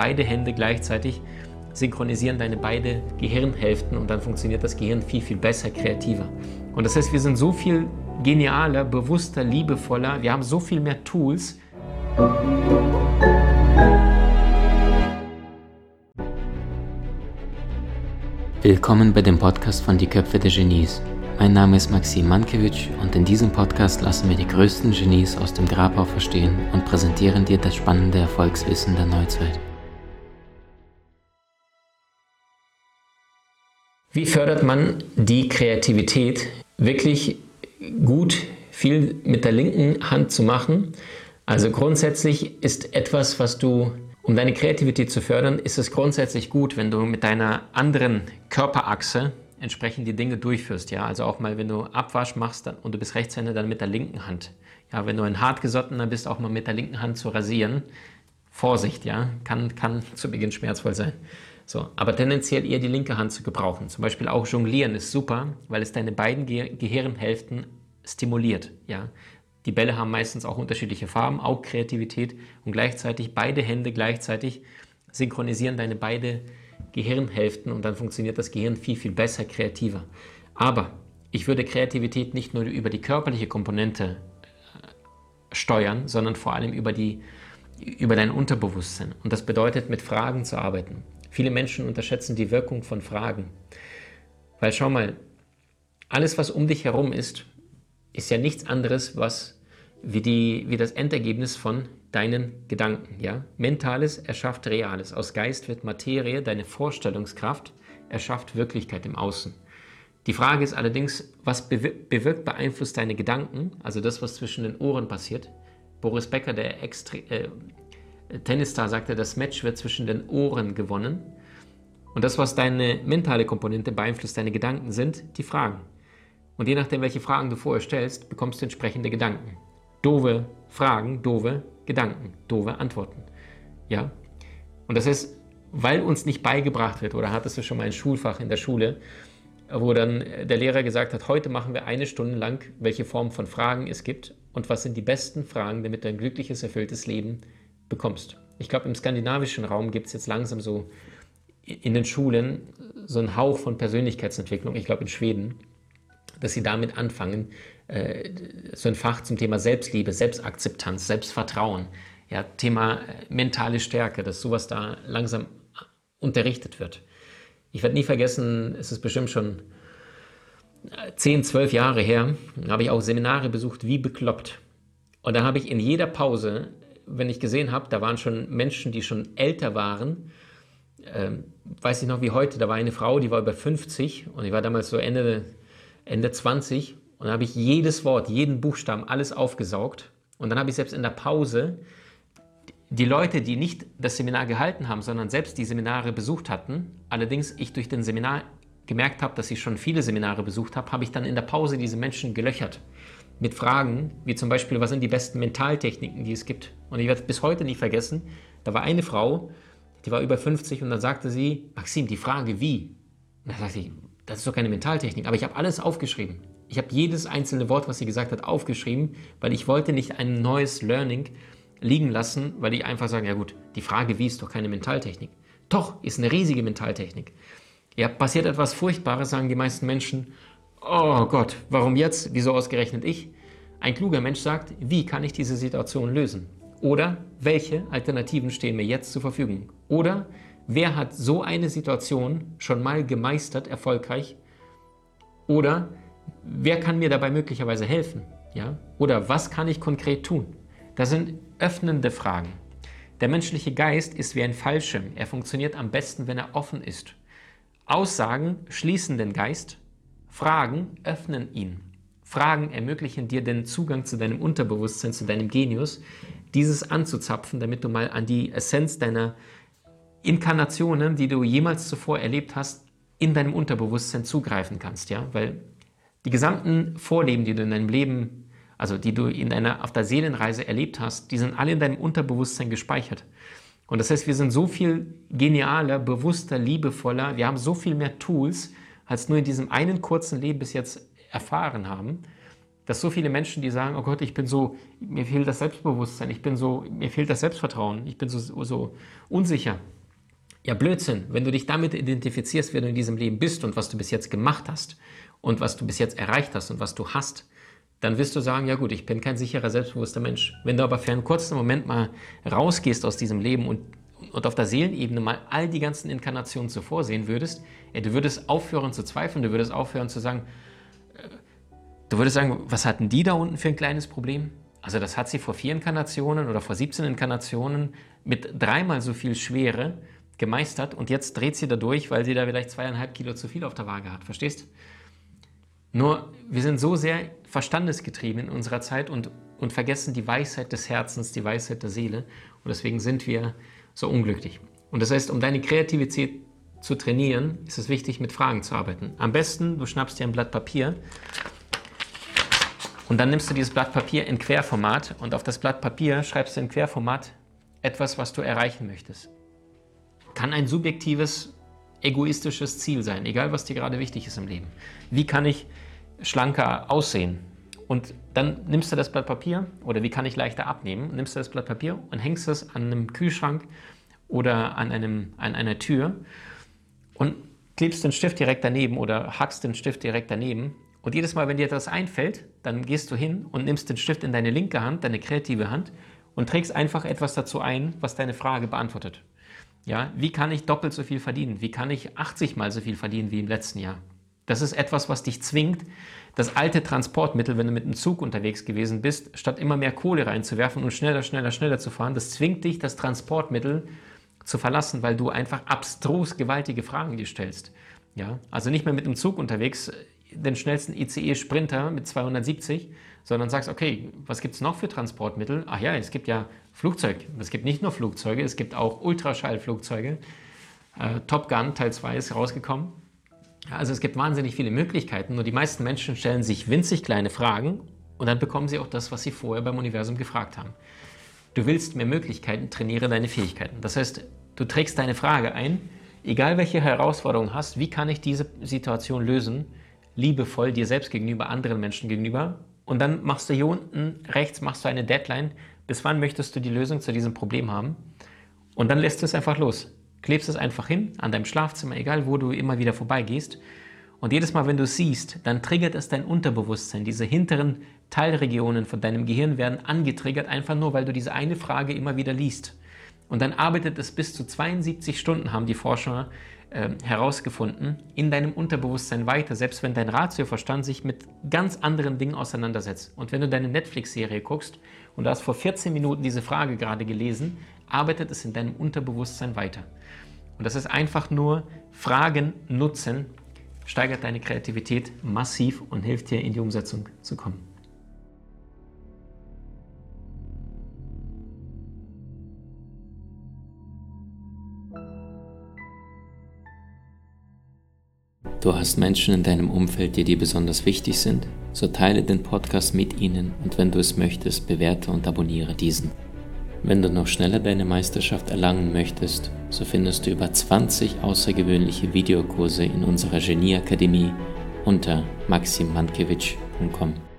beide Hände gleichzeitig, synchronisieren deine beiden Gehirnhälften und dann funktioniert das Gehirn viel, viel besser, kreativer. Und das heißt, wir sind so viel genialer, bewusster, liebevoller, wir haben so viel mehr Tools. Willkommen bei dem Podcast von Die Köpfe der Genies. Mein Name ist Maxim Mankewitsch und in diesem Podcast lassen wir die größten Genies aus dem Grabau verstehen und präsentieren dir das spannende Erfolgswissen der Neuzeit. Wie fördert man die Kreativität, wirklich gut viel mit der linken Hand zu machen? Also grundsätzlich ist etwas, was du, um deine Kreativität zu fördern, ist es grundsätzlich gut, wenn du mit deiner anderen Körperachse entsprechend die Dinge durchführst. Ja? Also auch mal, wenn du Abwasch machst dann, und du bist Rechtshänder, dann mit der linken Hand. Ja, wenn du ein hartgesottener bist, auch mal mit der linken Hand zu rasieren. Vorsicht, ja, kann, kann zu Beginn schmerzvoll sein. So, aber tendenziell eher die linke Hand zu gebrauchen. Zum Beispiel auch Jonglieren ist super, weil es deine beiden Ge Gehirnhälften stimuliert. Ja? Die Bälle haben meistens auch unterschiedliche Farben, auch Kreativität und gleichzeitig beide Hände gleichzeitig synchronisieren deine beiden Gehirnhälften und dann funktioniert das Gehirn viel, viel besser, kreativer. Aber ich würde Kreativität nicht nur über die körperliche Komponente äh, steuern, sondern vor allem über, die, über dein Unterbewusstsein. Und das bedeutet, mit Fragen zu arbeiten. Viele Menschen unterschätzen die Wirkung von Fragen. Weil schau mal, alles, was um dich herum ist, ist ja nichts anderes, was wie, die, wie das Endergebnis von deinen Gedanken. Ja? Mentales erschafft Reales. Aus Geist wird Materie, deine Vorstellungskraft erschafft Wirklichkeit im Außen. Die Frage ist allerdings, was bewirkt, beeinflusst deine Gedanken, also das, was zwischen den Ohren passiert. Boris Becker, der Extre äh, Tennisstar, sagte, das Match wird zwischen den Ohren gewonnen. Und das, was deine mentale Komponente beeinflusst, deine Gedanken sind, die Fragen. Und je nachdem, welche Fragen du vorher stellst, bekommst du entsprechende Gedanken. Dove Fragen, dove Gedanken, dove Antworten. Ja? Und das heißt, weil uns nicht beigebracht wird, oder hattest du schon mal ein Schulfach in der Schule, wo dann der Lehrer gesagt hat, heute machen wir eine Stunde lang, welche Form von Fragen es gibt und was sind die besten Fragen, damit du ein glückliches, erfülltes Leben bekommst. Ich glaube, im skandinavischen Raum gibt es jetzt langsam so in den Schulen so einen Hauch von Persönlichkeitsentwicklung. Ich glaube, in Schweden dass sie damit anfangen, äh, so ein Fach zum Thema Selbstliebe, Selbstakzeptanz, Selbstvertrauen, ja, Thema äh, mentale Stärke, dass sowas da langsam unterrichtet wird. Ich werde nie vergessen, es ist bestimmt schon 10, äh, 12 Jahre her, habe ich auch Seminare besucht, wie bekloppt. Und da habe ich in jeder Pause, wenn ich gesehen habe, da waren schon Menschen, die schon älter waren, ähm, weiß ich noch wie heute, da war eine Frau, die war über 50 und ich war damals so Ende Ende 20 und dann habe ich jedes Wort, jeden Buchstaben, alles aufgesaugt. Und dann habe ich selbst in der Pause die Leute, die nicht das Seminar gehalten haben, sondern selbst die Seminare besucht hatten, allerdings ich durch den Seminar gemerkt habe, dass ich schon viele Seminare besucht habe, habe ich dann in der Pause diese Menschen gelöchert mit Fragen, wie zum Beispiel, was sind die besten Mentaltechniken, die es gibt. Und ich werde es bis heute nicht vergessen, da war eine Frau, die war über 50 und dann sagte sie, Maxim, die Frage wie? Und da sagte ich, das ist doch keine Mentaltechnik, aber ich habe alles aufgeschrieben. Ich habe jedes einzelne Wort, was sie gesagt hat, aufgeschrieben, weil ich wollte nicht ein neues Learning liegen lassen, weil ich einfach sage, ja gut, die Frage wie ist doch keine Mentaltechnik. Doch, ist eine riesige Mentaltechnik. Ja, passiert etwas Furchtbares, sagen die meisten Menschen, oh Gott, warum jetzt? Wieso ausgerechnet ich? Ein kluger Mensch sagt, wie kann ich diese Situation lösen? Oder welche Alternativen stehen mir jetzt zur Verfügung? Oder Wer hat so eine Situation schon mal gemeistert, erfolgreich? Oder wer kann mir dabei möglicherweise helfen? Ja? Oder was kann ich konkret tun? Das sind öffnende Fragen. Der menschliche Geist ist wie ein Fallschirm. Er funktioniert am besten, wenn er offen ist. Aussagen schließen den Geist, Fragen öffnen ihn. Fragen ermöglichen dir den Zugang zu deinem Unterbewusstsein, zu deinem Genius, dieses anzuzapfen, damit du mal an die Essenz deiner Inkarnationen, die du jemals zuvor erlebt hast, in deinem Unterbewusstsein zugreifen kannst, ja, weil die gesamten Vorleben, die du in deinem Leben, also die du in deiner, auf der Seelenreise erlebt hast, die sind alle in deinem Unterbewusstsein gespeichert. Und das heißt, wir sind so viel genialer, bewusster, liebevoller, wir haben so viel mehr Tools, als nur in diesem einen kurzen Leben bis jetzt erfahren haben, dass so viele Menschen, die sagen, oh Gott, ich bin so, mir fehlt das Selbstbewusstsein, ich bin so, mir fehlt das Selbstvertrauen, ich bin so, so unsicher. Ja, Blödsinn. Wenn du dich damit identifizierst, wer du in diesem Leben bist und was du bis jetzt gemacht hast und was du bis jetzt erreicht hast und was du hast, dann wirst du sagen, ja gut, ich bin kein sicherer, selbstbewusster Mensch. Wenn du aber für einen kurzen Moment mal rausgehst aus diesem Leben und, und auf der Seelenebene mal all die ganzen Inkarnationen zuvor sehen würdest, ja, du würdest aufhören zu zweifeln, du würdest aufhören zu sagen, äh, du würdest sagen, was hatten die da unten für ein kleines Problem? Also das hat sie vor vier Inkarnationen oder vor 17 Inkarnationen mit dreimal so viel Schwere gemeistert und jetzt dreht sie da durch, weil sie da vielleicht zweieinhalb Kilo zu viel auf der Waage hat. Verstehst? Nur wir sind so sehr verstandesgetrieben in unserer Zeit und, und vergessen die Weisheit des Herzens, die Weisheit der Seele. Und deswegen sind wir so unglücklich. Und das heißt, um deine Kreativität zu trainieren, ist es wichtig, mit Fragen zu arbeiten. Am besten, du schnappst dir ein Blatt Papier und dann nimmst du dieses Blatt Papier in Querformat und auf das Blatt Papier schreibst du in Querformat etwas, was du erreichen möchtest kann ein subjektives, egoistisches Ziel sein, egal was dir gerade wichtig ist im Leben. Wie kann ich schlanker aussehen? Und dann nimmst du das Blatt Papier oder wie kann ich leichter abnehmen? Nimmst du das Blatt Papier und hängst es an einem Kühlschrank oder an, einem, an einer Tür und klebst den Stift direkt daneben oder hackst den Stift direkt daneben. Und jedes Mal, wenn dir das einfällt, dann gehst du hin und nimmst den Stift in deine linke Hand, deine kreative Hand und trägst einfach etwas dazu ein, was deine Frage beantwortet. Ja, wie kann ich doppelt so viel verdienen? Wie kann ich 80 mal so viel verdienen wie im letzten Jahr? Das ist etwas, was dich zwingt, das alte Transportmittel, wenn du mit einem Zug unterwegs gewesen bist, statt immer mehr Kohle reinzuwerfen und schneller, schneller, schneller zu fahren, das zwingt dich, das Transportmittel zu verlassen, weil du einfach abstrus gewaltige Fragen dir stellst. Ja, also nicht mehr mit einem Zug unterwegs, den schnellsten ICE Sprinter mit 270, sondern sagst, okay, was gibt es noch für Transportmittel? Ach ja, es gibt ja Flugzeug. Es gibt nicht nur Flugzeuge, es gibt auch Ultraschallflugzeuge. Äh, Top Gun Teil 2 ist rausgekommen. Also es gibt wahnsinnig viele Möglichkeiten, nur die meisten Menschen stellen sich winzig kleine Fragen und dann bekommen sie auch das, was sie vorher beim Universum gefragt haben. Du willst mehr Möglichkeiten, trainiere deine Fähigkeiten. Das heißt, du trägst deine Frage ein, egal welche Herausforderung hast, wie kann ich diese Situation lösen, liebevoll dir selbst gegenüber, anderen Menschen gegenüber. Und dann machst du hier unten rechts machst du eine Deadline, bis wann möchtest du die Lösung zu diesem Problem haben. Und dann lässt du es einfach los. Klebst es einfach hin an deinem Schlafzimmer, egal wo du immer wieder vorbeigehst. Und jedes Mal, wenn du es siehst, dann triggert es dein Unterbewusstsein. Diese hinteren Teilregionen von deinem Gehirn werden angetriggert, einfach nur, weil du diese eine Frage immer wieder liest. Und dann arbeitet es bis zu 72 Stunden, haben die Forscher äh, herausgefunden, in deinem Unterbewusstsein weiter, selbst wenn dein Ratioverstand sich mit ganz anderen Dingen auseinandersetzt. Und wenn du deine Netflix-Serie guckst und du hast vor 14 Minuten diese Frage gerade gelesen, arbeitet es in deinem Unterbewusstsein weiter. Und das ist einfach nur Fragen nutzen, steigert deine Kreativität massiv und hilft dir in die Umsetzung zu kommen. Du hast Menschen in deinem Umfeld, die dir besonders wichtig sind? So teile den Podcast mit ihnen und wenn du es möchtest, bewerte und abonniere diesen. Wenn du noch schneller deine Meisterschaft erlangen möchtest, so findest du über 20 außergewöhnliche Videokurse in unserer Genieakademie unter maximmankiewicz.com.